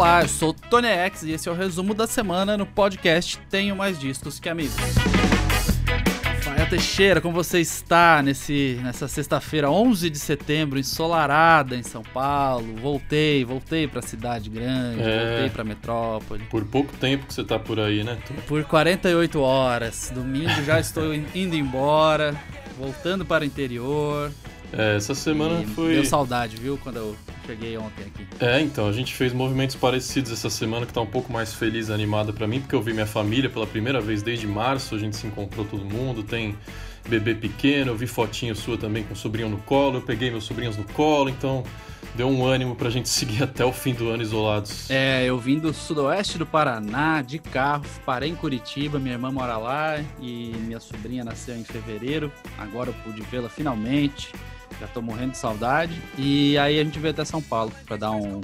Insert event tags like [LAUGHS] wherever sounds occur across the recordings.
Olá, eu sou o Tony X e esse é o resumo da semana no podcast Tenho Mais Discos Que Amigos. Rafael Teixeira, como você está nesse, nessa sexta-feira, 11 de setembro, ensolarada em São Paulo? Voltei, voltei para a cidade grande, É. voltei para a metrópole. Por pouco tempo que você tá por aí, né? Tu- Por 48 horas. Domingo já estou in- indo embora, voltando para o interior. É, essa semana E foi. Deu saudade, viu, quando eu cheguei ontem aqui. É, então, a gente fez movimentos parecidos essa semana que tá um pouco mais feliz e animada pra mim, porque eu vi minha família pela primeira vez desde março, a gente se encontrou todo mundo, tem bebê pequeno, eu vi fotinho sua também com o sobrinho no colo, eu peguei meus sobrinhos no colo, então deu um ânimo pra gente [LAUGHS] seguir até o fim do ano isolados. É, eu vim do sudoeste do Paraná, de carro, parei em Curitiba, minha irmã mora lá e minha sobrinha nasceu em fevereiro. Agora eu pude vê-la finalmente. Já tô morrendo de saudade. E aí a gente veio até São Paulo para dar um,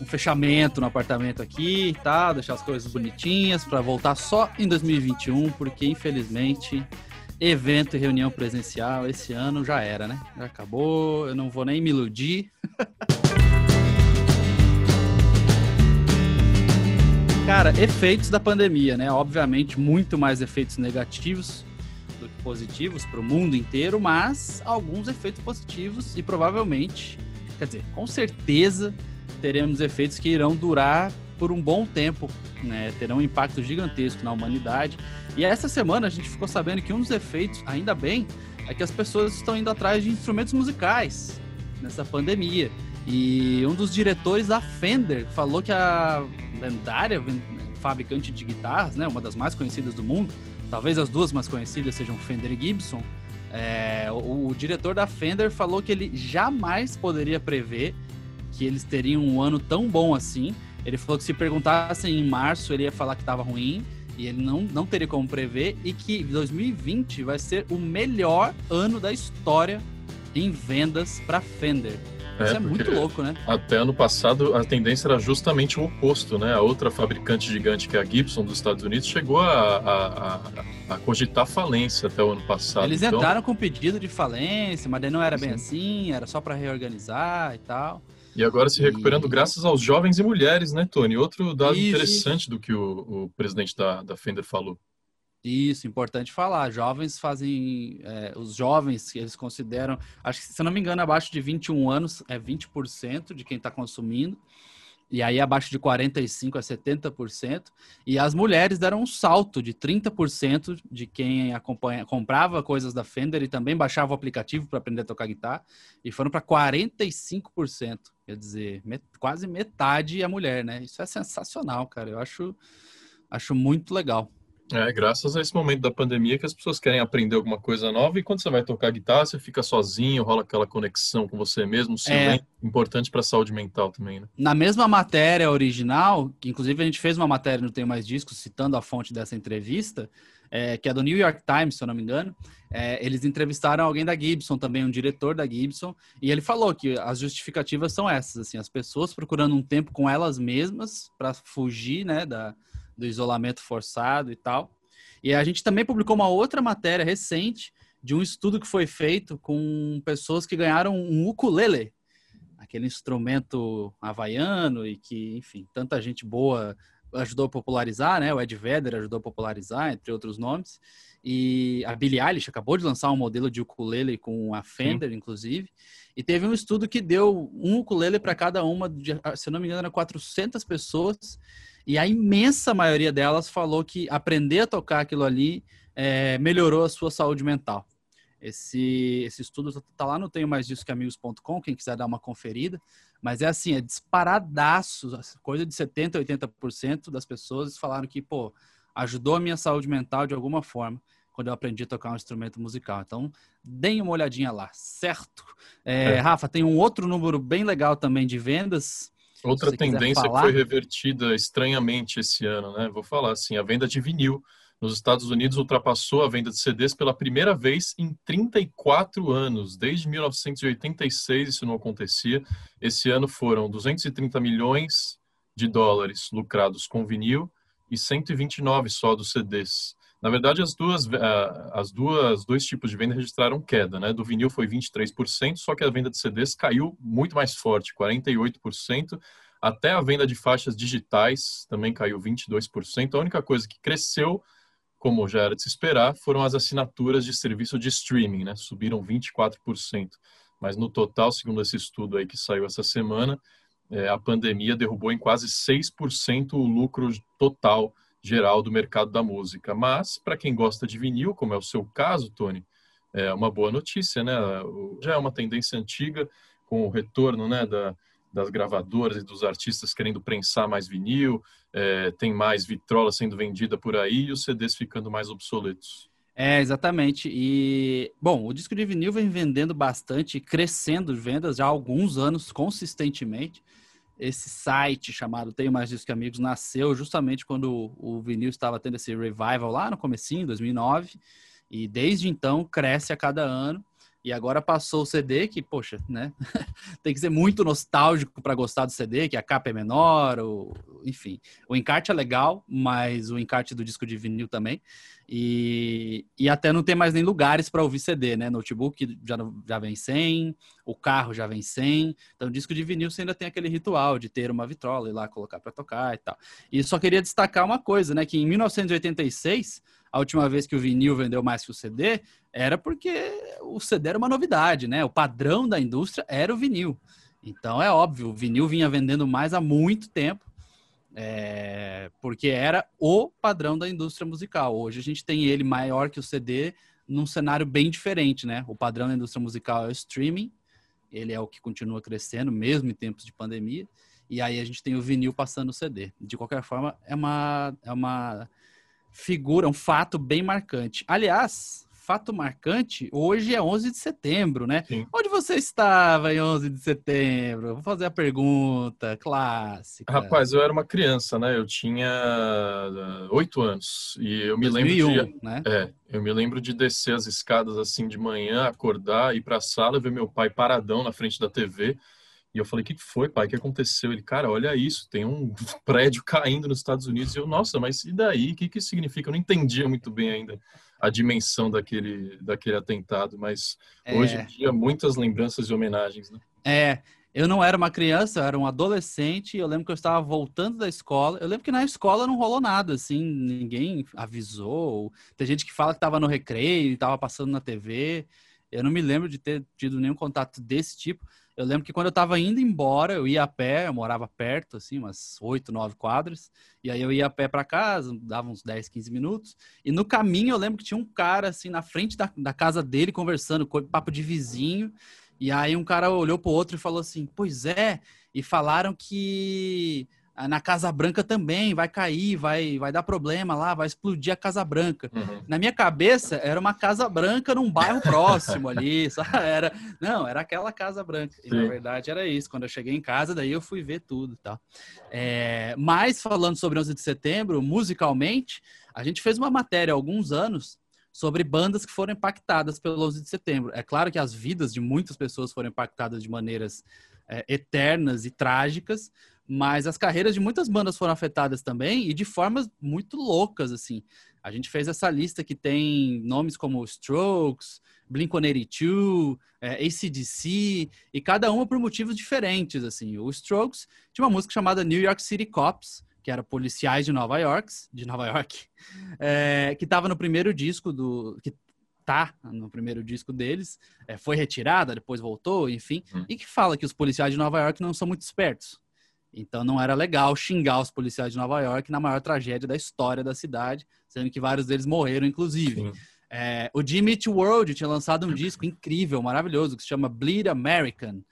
um fechamento no apartamento aqui tal, deixar as coisas bonitinhas para voltar só em 2021, porque infelizmente evento e reunião presencial esse ano já era, né? Já acabou, eu não vou nem me iludir. [LAUGHS] Cara, efeitos da pandemia, né? Obviamente, muito mais efeitos negativos positivos para o mundo inteiro, mas alguns efeitos positivos e provavelmente, quer dizer, com certeza teremos efeitos que irão durar por um bom tempo, né? Terão um impacto gigantesco na humanidade. E essa semana a gente ficou sabendo que um dos efeitos, ainda bem, é que as pessoas estão indo atrás de instrumentos musicais nessa pandemia. E um dos diretores da Fender falou que a lendária fabricante de guitarras, né, uma das mais conhecidas do mundo, talvez as duas mais conhecidas sejam Fender e Gibson. é, o, o diretor da Fender falou que ele jamais poderia prever que eles teriam um ano tão bom assim. Ele falou que se perguntassem em março, ele ia falar que estava ruim e ele não, não teria como prever e que 2020 vai ser o melhor ano da história em vendas para Fender. Isso é muito louco, né? Até ano passado a tendência era justamente o oposto, né? A outra fabricante gigante que é a Gibson dos Estados Unidos chegou a, a, a- a cogitar falência até o ano passado. Eles Então, entraram com pedido de falência, mas daí não era bem Sim. assim, era só para reorganizar e tal. E agora se recuperando E- graças aos jovens e mulheres, né, Tony? Outro dado Isso, interessante do que o, o presidente da, da Fender falou. Isso, importante falar. Jovens fazem. é, os jovens que eles consideram. Acho que, se não me engano, abaixo de 21 anos é 20% de quem está consumindo. E aí, abaixo de 45% é 70%. E as mulheres deram um salto de 30% de quem acompanha, comprava coisas da Fender e também baixava o aplicativo para aprender a tocar guitarra. E foram para 45%. Quer dizer, met- quase metade é mulher, né? Isso é sensacional, cara. Eu acho, acho muito legal. É, graças a esse momento da pandemia que as pessoas querem aprender alguma coisa nova e quando você vai tocar guitarra, você fica sozinho, rola aquela conexão com você mesmo, silêncio importante para a saúde mental também, né? Na mesma matéria original, que inclusive a gente fez uma matéria no Tem Mais Discos, citando a fonte dessa entrevista, é, que é do New York Times, se eu não me engano, é, eles entrevistaram alguém da Gibson também, um diretor da Gibson, e ele falou que as justificativas são essas, assim, as pessoas procurando um tempo com elas mesmas para fugir, né, da, do isolamento forçado e tal. E a gente também publicou uma outra matéria recente de um estudo que foi feito com pessoas que ganharam um ukulele, aquele instrumento havaiano e que, enfim, tanta gente boa ajudou a popularizar, né? O Ed Vedder ajudou a popularizar, entre outros nomes. E a Billie Eilish acabou de lançar um modelo de ukulele com a Fender, inclusive. E teve um estudo que deu um ukulele para cada uma, de, se não me engano, eram 400 pessoas. E a imensa maioria delas falou que aprender a tocar aquilo ali é, melhorou a sua saúde mental. Esse, esse estudo tá lá no tenho mais disso que amigos.com, quem quiser dar uma conferida. Mas é assim, é disparadaço, coisa de 70%, 80% das pessoas falaram que, pô, ajudou a minha saúde mental de alguma forma quando eu aprendi a tocar um instrumento musical. Então, deem uma olhadinha lá, certo? É, É. Rafa, tem um outro número bem legal também de vendas. Outra tendência que falar. foi revertida estranhamente esse ano, né? Vou falar assim, a venda de vinil nos Estados Unidos ultrapassou a venda de CDs pela primeira vez em 34 anos. Desde 1986 isso não acontecia. Esse ano foram 230 milhões de dólares lucrados com vinil e 129 só dos CDs. Na verdade, as duas, ah, as duas, dois tipos de venda registraram queda, né? Do vinil foi 23%, só que a venda de CDs caiu muito mais forte, 48%. Até a venda de faixas digitais também caiu 22%. A única coisa que cresceu, como já era de se esperar, foram as assinaturas de serviço de streaming, né? Subiram 24%. Mas no total, segundo esse estudo aí que saiu essa semana, é, a pandemia derrubou em quase 6% o lucro total geral do mercado da música. Mas, para quem gosta de vinil, como é o seu caso, Tony, é uma boa notícia, né? Já é uma tendência antiga, com o retorno né, da, das gravadoras e dos artistas querendo prensar mais vinil, é, tem mais vitrola sendo vendida por aí e os CDs ficando mais obsoletos. É, exatamente. E, bom, o disco de vinil vem vendendo bastante, crescendo vendas já há alguns anos, consistentemente. Esse site chamado Tenho Mais Disco que Amigos nasceu justamente quando o vinil estava tendo esse revival lá no comecinho, 2009. E desde então cresce a cada ano. E agora passou o CD, que, poxa, né? [LAUGHS] Tem que ser muito nostálgico para gostar do CD, que a capa é menor, ou, enfim. O encarte é legal, mas o encarte do disco de vinil também. E, e até não tem mais nem lugares para ouvir CD, né? Notebook já, já vem sem, o carro já vem sem. Então, disco de vinil você ainda tem aquele ritual de ter uma vitrola e lá colocar para tocar e tal. E só queria destacar uma coisa, né? Que em 1986 a última vez que o vinil vendeu mais que o CD, era porque o CD era uma novidade, né? O padrão da indústria era o vinil. Então é óbvio, o vinil vinha vendendo mais há muito tempo, é, porque era o padrão da indústria musical. Hoje a gente tem ele maior que o CD num cenário bem diferente, né? O padrão da indústria musical é o streaming, ele é o que continua crescendo, mesmo em tempos de pandemia. E aí a gente tem o vinil passando o CD. De qualquer forma, é uma, é uma figura, um fato bem marcante. Aliás, fato marcante, hoje é 11 de setembro, né? Sim. Onde você estava em 11 de setembro? Vou fazer a pergunta clássica. Rapaz, eu era uma criança, né? Eu tinha uh, oito anos e eu me 2001, lembro de, né? É, eu me lembro de descer as escadas assim de manhã, acordar, ir para a sala, ver meu pai paradão na frente da TV e eu falei, o que foi, pai? O que aconteceu? Ele, cara, olha isso, tem um [LAUGHS] prédio caindo nos Estados Unidos. E eu, nossa, mas e daí? O que, que isso significa? Eu não entendia muito bem ainda a dimensão daquele, daquele atentado, mas é... hoje em dia muitas lembranças e homenagens, né? É, eu não era uma criança, eu era um adolescente, eu lembro que eu estava voltando da escola. Eu lembro que na escola não rolou nada, assim, ninguém avisou. Tem gente que fala que estava no recreio, estava passando na TV. Eu não me lembro de ter tido nenhum contato desse tipo. Eu lembro que quando eu tava indo embora, eu ia a pé, eu morava perto, assim, umas oito, nove quadras, e aí eu ia a pé para casa, dava uns 10, 15 minutos, e no caminho eu lembro que tinha um cara, assim, na frente da, da casa dele, conversando, papo de vizinho, e aí um cara olhou pro outro e falou assim, pois é, e falaram que na Casa Branca também vai cair, vai, vai dar problema lá, vai explodir a Casa Branca. Uhum. Na minha cabeça, era uma Casa Branca num bairro [LAUGHS] próximo ali, sabe? Era, não, era aquela Casa Branca. E, na verdade, era isso. Quando eu cheguei em casa, daí eu fui ver tudo e tal. É, mas, falando sobre 11 de setembro, musicalmente, a gente fez uma matéria há alguns anos sobre bandas que foram impactadas pelo 11 de setembro. É claro que as vidas de muitas pessoas foram impactadas de maneiras é, eternas e trágicas, mas as carreiras de muitas bandas foram afetadas também e de formas muito loucas, assim. A gente fez essa lista que tem nomes como Strokes, Blink-182, é, ACDC, e cada uma por motivos diferentes, assim. O Strokes tinha uma música chamada New York City Cops, que era policiais de Nova York, de Nova York, [LAUGHS] é, que estava no primeiro disco do... Que tá no primeiro disco deles, é, foi retirada, depois voltou, enfim, hum. e que fala que os policiais de Nova York não são muito espertos. Então não era legal xingar os policiais de Nova York na maior tragédia da história da cidade, sendo que vários deles morreram, inclusive. É, o Jimmy Eat World tinha lançado um disco incrível, maravilhoso, que se chama Bleed American,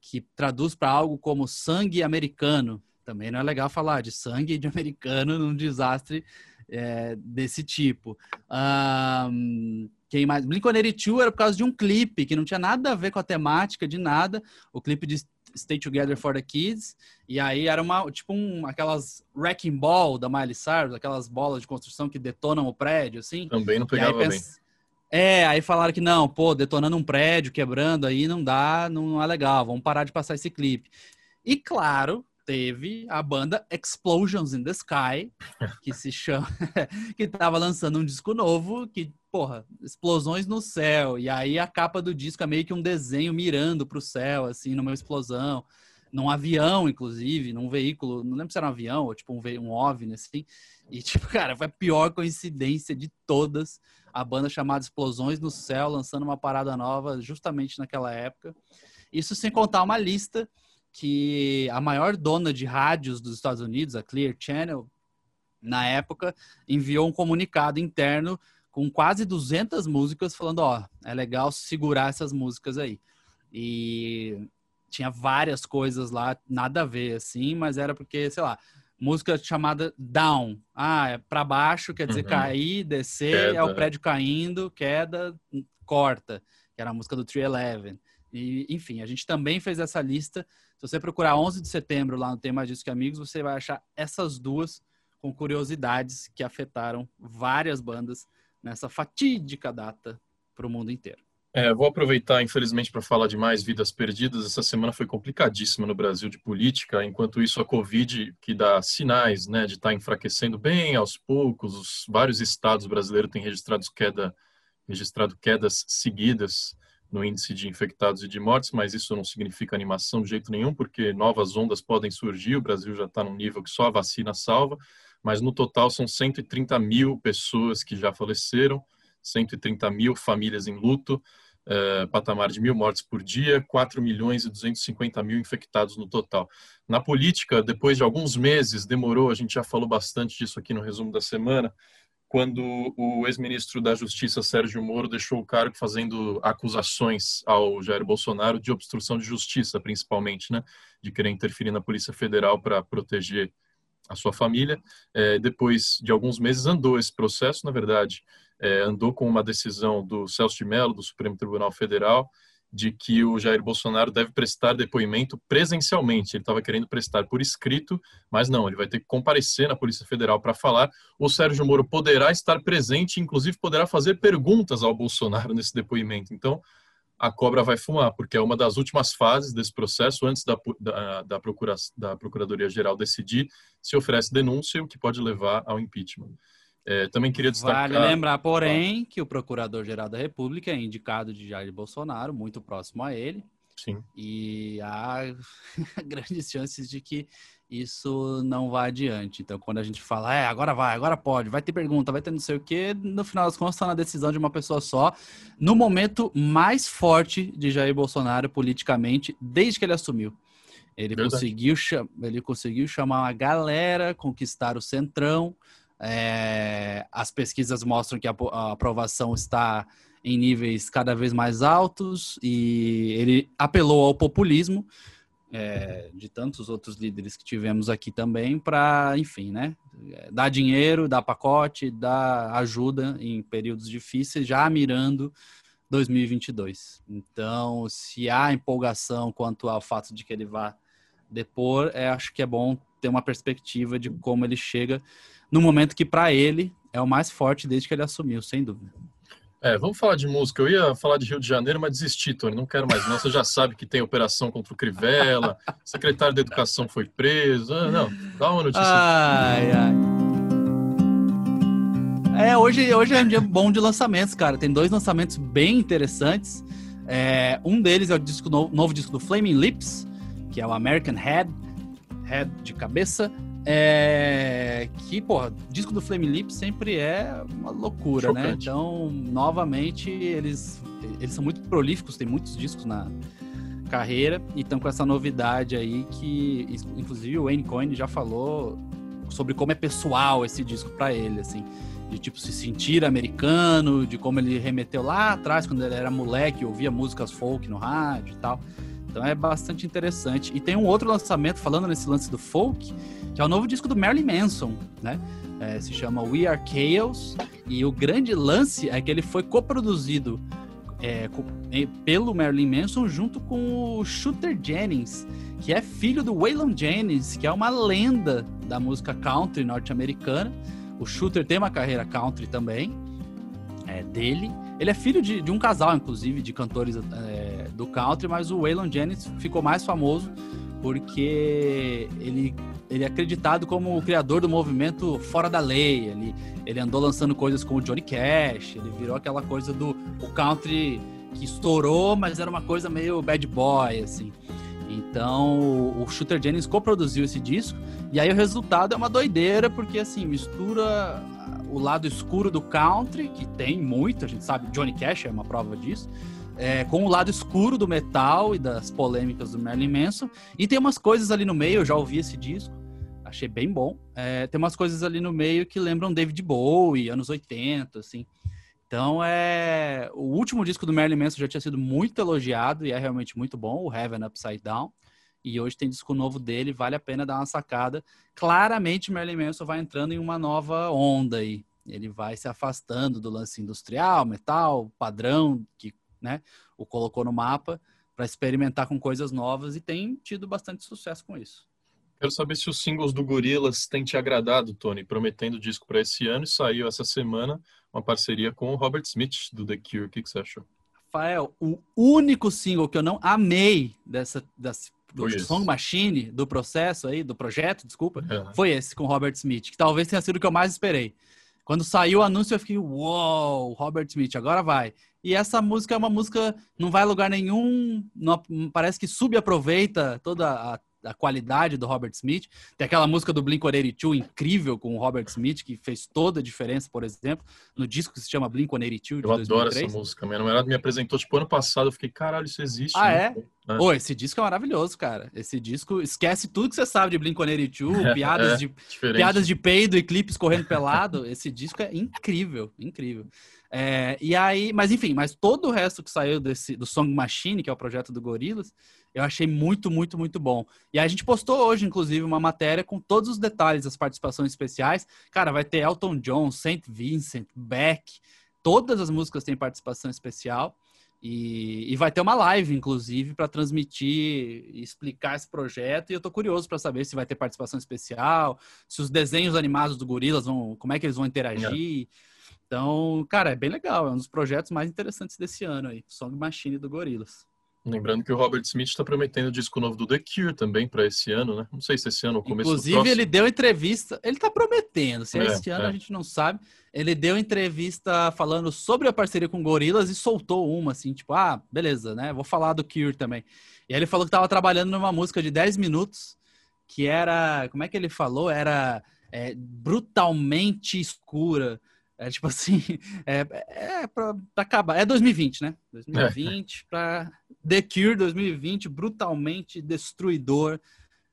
que traduz para algo como sangue americano. Também não é legal falar de sangue de [LAUGHS] americano num desastre é, desse tipo. Um, quem mais? Blink-182 era por causa de um clipe que não tinha nada a ver com a temática de nada. O clipe de Stay Together for the Kids. E aí era uma, tipo, um, aquelas wrecking ball da Miley Cyrus, aquelas bolas de construção que detonam o prédio, assim. Também não pegava bem. É, aí falaram que não, pô, detonando um prédio, quebrando aí, não dá, não é legal, vamos parar de passar esse clipe. E claro, teve a banda Explosions in the Sky, que se chama, [LAUGHS] que tava lançando um disco novo, que porra, explosões no céu. E aí a capa do disco é meio que um desenho mirando pro céu, assim, numa explosão. num avião, inclusive, num veículo, não lembro se era um avião ou tipo um, um OVNI, assim. E, tipo, cara, foi a pior coincidência de todas. A banda chamada Explosões no Céu, lançando uma parada nova justamente naquela época. Isso sem contar uma lista que a maior dona de rádios dos Estados Unidos, a Clear Channel, na época, enviou um comunicado interno com quase 200 músicas falando, ó, é legal segurar essas músicas aí. E tinha várias coisas lá, nada a ver, assim, mas era porque, sei lá, música chamada down. Ah, é para baixo, quer dizer uhum. cair, descer, queda. é o prédio caindo, queda, corta, que era a música do 311. E, enfim, a gente também fez essa lista. Se você procurar 11 de setembro lá no Tema Disco Amigos, você vai achar essas duas com curiosidades que afetaram várias bandas nessa fatídica data para o mundo inteiro. É, vou aproveitar, infelizmente, para falar de mais vidas perdidas. Essa semana foi complicadíssima no Brasil de política. Enquanto isso, a Covid, que dá sinais né, de estar tá enfraquecendo bem aos poucos, os vários estados brasileiros têm registrado, queda, registrado quedas seguidas no índice de infectados e de mortes, mas isso não significa animação de jeito nenhum, porque novas ondas podem surgir. O Brasil já está num nível que só a vacina salva, mas no total são 130 mil pessoas que já faleceram, 130 mil famílias em luto uh, patamar de mil mortes por dia, 4 milhões e 250 mil infectados no total. Na política, depois de alguns meses, demorou, a gente já falou bastante disso aqui no resumo da semana, quando o ex-ministro da Justiça, Sérgio Moro, deixou o cargo fazendo acusações ao Jair Bolsonaro de obstrução de justiça, principalmente, né? De querer interferir na Polícia Federal para proteger a sua família. É, depois de alguns meses andou esse processo, na verdade, é, andou com uma decisão do Celso de Mello, do Supremo Tribunal Federal, de que o Jair Bolsonaro deve prestar depoimento presencialmente. Ele estava querendo prestar por escrito, mas não, ele vai ter que comparecer na Polícia Federal para falar. O Sérgio Moro poderá estar presente, inclusive poderá fazer perguntas ao Bolsonaro nesse depoimento. Então, a cobra vai fumar, porque é uma das últimas fases desse processo, antes da, da, da, procura, da Procuradoria-Geral decidir se oferece denúncia, o que pode levar ao impeachment. É, também queria destacar. Vale lembrar, porém, que o Procurador-Geral da República é indicado de Jair Bolsonaro, muito próximo a ele. Sim. E há [LAUGHS] grandes chances de que isso não vá adiante. Então, quando a gente fala, é, agora vai, agora pode, vai ter pergunta, vai ter não sei o quê, no final das contas está na decisão de uma pessoa só, no momento mais forte de Jair Bolsonaro politicamente, desde que ele assumiu. Ele conseguiu, ele conseguiu chamar uma galera, conquistar o centrão, é, as pesquisas mostram que a, a aprovação está em níveis cada vez mais altos e ele apelou ao populismo é, de tantos outros líderes que tivemos aqui também para, enfim, né, dar dinheiro, dar pacote, dar ajuda em períodos difíceis, já mirando 2022. Então, se há empolgação quanto ao fato de que ele vá depor, é, acho que é bom ter uma perspectiva de como ele chega no momento que para ele é o mais forte desde que ele assumiu, sem dúvida. É, vamos falar de música. Eu ia falar de Rio de Janeiro, mas desisti, Tony. Não quero mais. Não, você já sabe que tem operação contra o Crivella, [LAUGHS] secretário da Educação foi preso. Ah, não, dá uma notícia. Ai, ai. É, hoje, hoje é um dia bom de lançamentos, cara. Tem dois lançamentos bem interessantes. É, um deles é o disco novo, novo disco do Flaming Lips, que é o American Head, Head de cabeça. É, que, porra, disco do Flame Lip sempre é uma loucura, né? Chocante. né? Então, novamente, eles, eles são muito prolíficos, tem muitos discos na carreira e estão com essa novidade aí que, inclusive, o Wayne Coyne já falou sobre como é pessoal esse disco para ele, assim, de tipo se sentir americano, de como ele remeteu lá atrás quando ele era moleque, ouvia músicas folk no rádio e tal. Então é bastante interessante. E tem um outro lançamento, falando nesse lance do folk, que é o novo disco do Marilyn Manson, né? É, se chama We Are Chaos. E o grande lance é que ele foi coproduzido é, pelo Marilyn Manson junto com o Shooter Jennings, que é filho do Waylon Jennings, que é uma lenda da música country norte-americana. O Shooter tem uma carreira country também, é dele. Ele é filho de, de um casal, inclusive, de cantores é, do country, mas o Waylon Jennings ficou mais famoso porque ele, ele é acreditado como o criador do movimento fora da lei. Ele, ele andou lançando coisas com o Johnny Cash, ele virou aquela coisa do o country que estourou, mas era uma coisa meio bad boy, assim. Então, o Shooter Jennings coproduziu esse disco, e aí o resultado é uma doideira, porque assim, mistura o lado escuro do country, que tem muito, a gente sabe, Johnny Cash é uma prova disso, é, com o lado escuro do metal e das polêmicas do Marilyn Manson, e tem umas coisas ali no meio, eu já ouvi esse disco, achei bem bom, é, tem umas coisas ali no meio que lembram David Bowie, anos 80, assim, então é. O último disco do Marilyn Manson já tinha sido muito elogiado e é realmente muito bom, o Heaven Upside Down. E hoje tem disco novo dele, vale a pena dar uma sacada. Claramente, Marilyn Manson vai entrando em uma nova onda aí. Ele vai se afastando do lance industrial, metal, padrão, que né, o colocou no mapa, para experimentar com coisas novas e tem tido bastante sucesso com isso. Quero saber se os singles do Gorillaz têm te agradado, Tony, prometendo disco para esse ano e saiu essa semana uma parceria com o Robert Smith do The Cure. O que, que você achou? Rafael, o único single que eu não amei dessa, dessa do Song Machine, do processo aí, do projeto, desculpa, é. foi esse com Robert Smith, que talvez tenha sido o que eu mais esperei. Quando saiu o anúncio, eu fiquei, uou, wow, Robert Smith, agora vai. E essa música é uma música, não vai a lugar nenhum, não, parece que subaproveita toda a a qualidade do Robert Smith. Tem aquela música do Blink-182 incrível com o Robert Smith, que fez toda a diferença, por exemplo, no disco que se chama Blink-182 de Eu 2003. adoro essa música. Minha namorada me apresentou, tipo, ano passado, eu fiquei, caralho, isso existe. Ah, né? é? é? Pô, esse disco é maravilhoso, cara. Esse disco, esquece tudo que você sabe de Blink-182, [LAUGHS] é, piadas, é, de, piadas de peido e clipes correndo pelado. esse disco é incrível, incrível. É, e aí, mas enfim, mas todo o resto que saiu desse, do Song Machine, que é o projeto do Gorillaz, eu achei muito, muito, muito bom. E a gente postou hoje, inclusive, uma matéria com todos os detalhes das participações especiais. Cara, vai ter Elton John, Saint Vincent, Beck, todas as músicas têm participação especial. E, e vai ter uma live, inclusive, para transmitir e explicar esse projeto. E eu tô curioso para saber se vai ter participação especial, se os desenhos animados do Gorilas vão. como é que eles vão interagir. Então, cara, é bem legal. É um dos projetos mais interessantes desse ano aí. Song Machine do Gorilas. Lembrando que o Robert Smith está prometendo o disco novo do The Cure também para esse ano, né? Não sei se esse ano ou começo Inclusive, do próximo. ele deu entrevista, ele está prometendo, se é, esse ano é. a gente não sabe. Ele deu entrevista falando sobre a parceria com Gorilas e soltou uma, assim, tipo, ah, beleza, né? Vou falar do Cure também. E aí ele falou que estava trabalhando numa música de 10 minutos, que era, como é que ele falou? Era é, brutalmente escura. É tipo assim, [LAUGHS] é, é pra, pra, acabar. É 2020, né? 2020 é. para The Cure 2020, brutalmente destruidor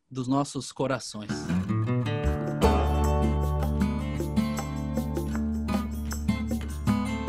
dos nossos corações.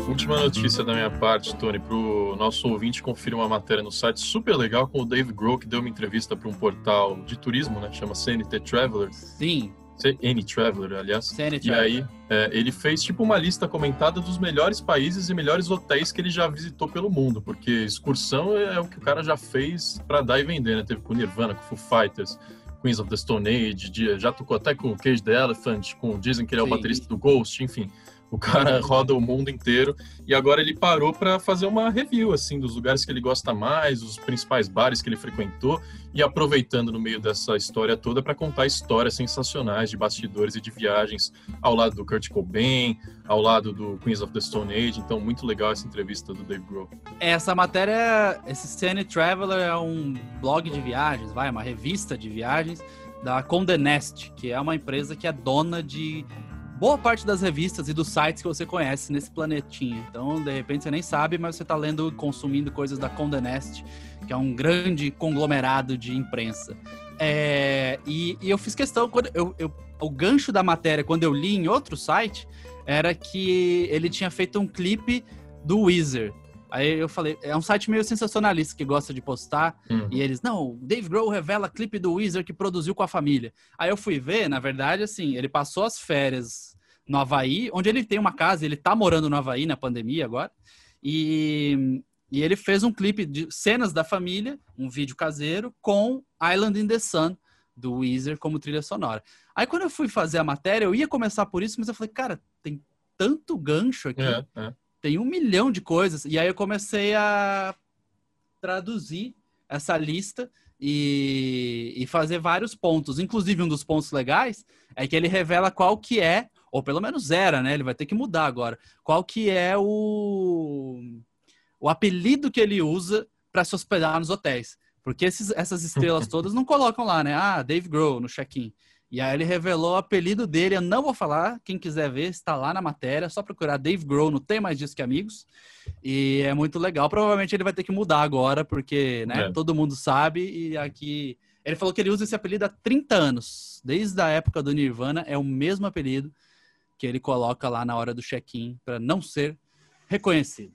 Última notícia da minha parte, Tony, para o nosso ouvinte conferir uma matéria no site super legal com o Dave Grohl, que deu uma entrevista para um portal de turismo, né? Chama CNT Traveler. Sim. N Traveler, aliás. CN e aí é, ele fez tipo uma lista comentada dos melhores países e melhores hotéis que ele já visitou pelo mundo, porque excursão é, o que o cara já fez para dar e vender, né? Teve com Nirvana, com Foo Fighters, Queens of the Stone Age, já tocou até com o Cage the Elephant, com dizem que ele é o Sim. baterista do Ghost, enfim. O cara roda o mundo inteiro e agora ele parou para fazer uma review assim dos lugares que ele gosta mais, os principais bares que ele frequentou e aproveitando no meio dessa história toda para contar histórias sensacionais de bastidores e de viagens ao lado do Kurt Cobain, ao lado do Queens of the Stone Age. Então muito legal essa entrevista do Dave Grohl. Essa matéria, esse Scene Traveler é um blog de viagens, vai, uma revista de viagens da Condé Nast, que é uma empresa que é dona de boa parte das revistas e dos sites que você conhece nesse planetinha. Então, de repente, você nem sabe, mas você está lendo e consumindo coisas da Condé Nast, que é um grande conglomerado de imprensa. É, e, e, eu fiz questão, quando eu, eu, o gancho da matéria, quando eu li em outro site, era que ele tinha feito um clipe do Weezer. Aí eu falei, é um site meio sensacionalista que gosta de postar. Uhum. E eles, não, Dave Grohl revela clipe do Weezer que produziu com a família. Aí eu fui ver, na verdade, assim, ele passou as férias no Havaí, onde ele tem uma casa, ele tá morando no Havaí na pandemia agora. E, e ele fez um clipe de cenas da família, um vídeo caseiro, com Island in the Sun, do Weezer, como trilha sonora. Aí quando eu fui fazer a matéria, eu ia começar por isso, mas eu falei, cara, tem tanto gancho aqui. É, é tem um milhão de coisas. E aí eu comecei a traduzir essa lista e, e, fazer vários pontos. Inclusive, um dos pontos legais é que ele revela qual que é, ou pelo menos era, né? Ele vai ter que mudar agora. Qual que é o, o apelido que ele usa para se hospedar nos hotéis. Porque esses, essas estrelas [LAUGHS] todas não colocam lá, né? Ah, Dave Grohl no check-in. E aí ele revelou o apelido dele, eu não vou falar, quem quiser ver, está lá na matéria, só procurar Dave Grohl, não tem mais disso que amigos. E é muito legal. Provavelmente ele vai ter que mudar agora, porque né, é. todo mundo sabe, e aqui. Ele falou que ele usa esse apelido há 30 anos. Desde a época do Nirvana, é o mesmo apelido que ele coloca lá na hora do check-in, para não ser reconhecido.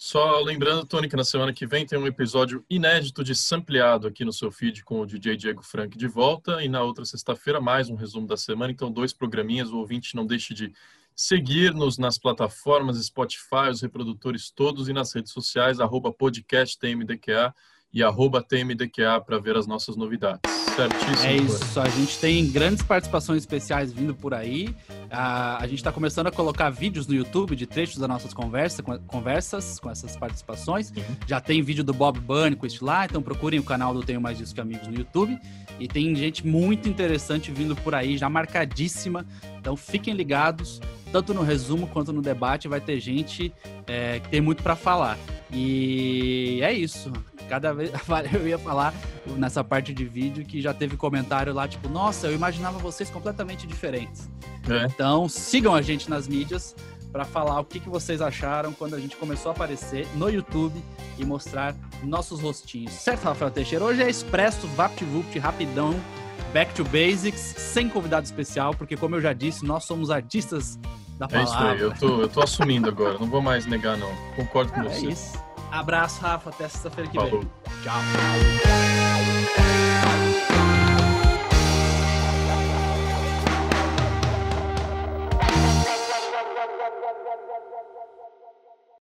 Só lembrando, Tony, que na semana que vem tem um episódio inédito de Sampleado aqui no seu feed com o DJ Diego Frank de volta. E na outra sexta-feira, mais um resumo da semana. Então, dois programinhas. O ouvinte não deixe de seguir-nos nas plataformas Spotify, os reprodutores todos e nas redes sociais, arroba podcast TMDQA e arroba TMDQA para ver as nossas novidades. Certíssimo. É isso, a gente tem grandes participações especiais vindo por aí. A gente está começando a colocar vídeos no YouTube de trechos das nossas conversa, conversas com essas participações. Uhum. Já tem vídeo do Bob Burnquist lá, então procurem o canal do Tenho Mais Disso Que Amigos no YouTube. E tem gente muito interessante vindo por aí, já marcadíssima. Então fiquem ligados, tanto no resumo quanto no debate vai ter gente é, que tem muito para falar. E é isso. Cada vez [LAUGHS] eu ia falar nessa parte de vídeo que já teve comentário lá, tipo, nossa, eu imaginava vocês completamente diferentes. É. Então, sigam a gente nas mídias para falar o que, que vocês acharam quando a gente começou a aparecer no YouTube e mostrar nossos rostinhos. Certo, Rafael Teixeira? Hoje é expresso, VaptVupt, rapidão, back to basics, sem convidado especial, porque como eu já disse, nós somos artistas da palavra. É isso aí, eu tô, eu tô assumindo agora, não vou mais negar não. Concordo com ah, você. É isso. Abraço, Rafa. Até sexta-feira que Falou. vem. Tchau.